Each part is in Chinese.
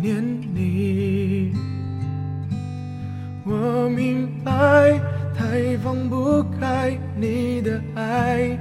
念你，我明白，太放不开你的爱，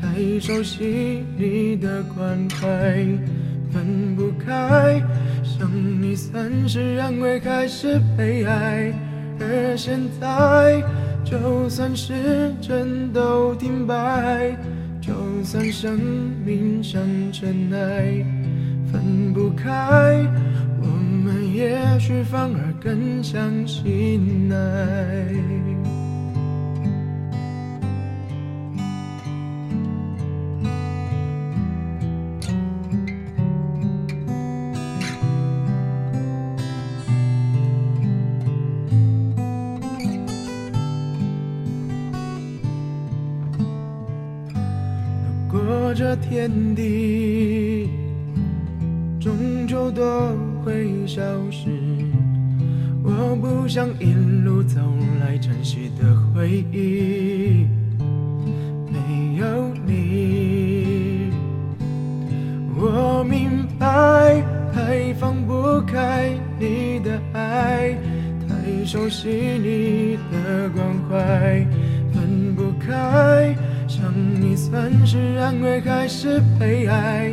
太熟悉你的关怀，分不开。想你算是安慰还是悲哀？而现在，就算时针都停摆，就算生命像尘埃，分不开。反而更相信爱。路过这天地，终究都。会消失。我不想一路走来珍惜的回忆没有你。我明白，太放不开你的爱，太熟悉你的关怀，分不开。想你算是安慰还是悲哀？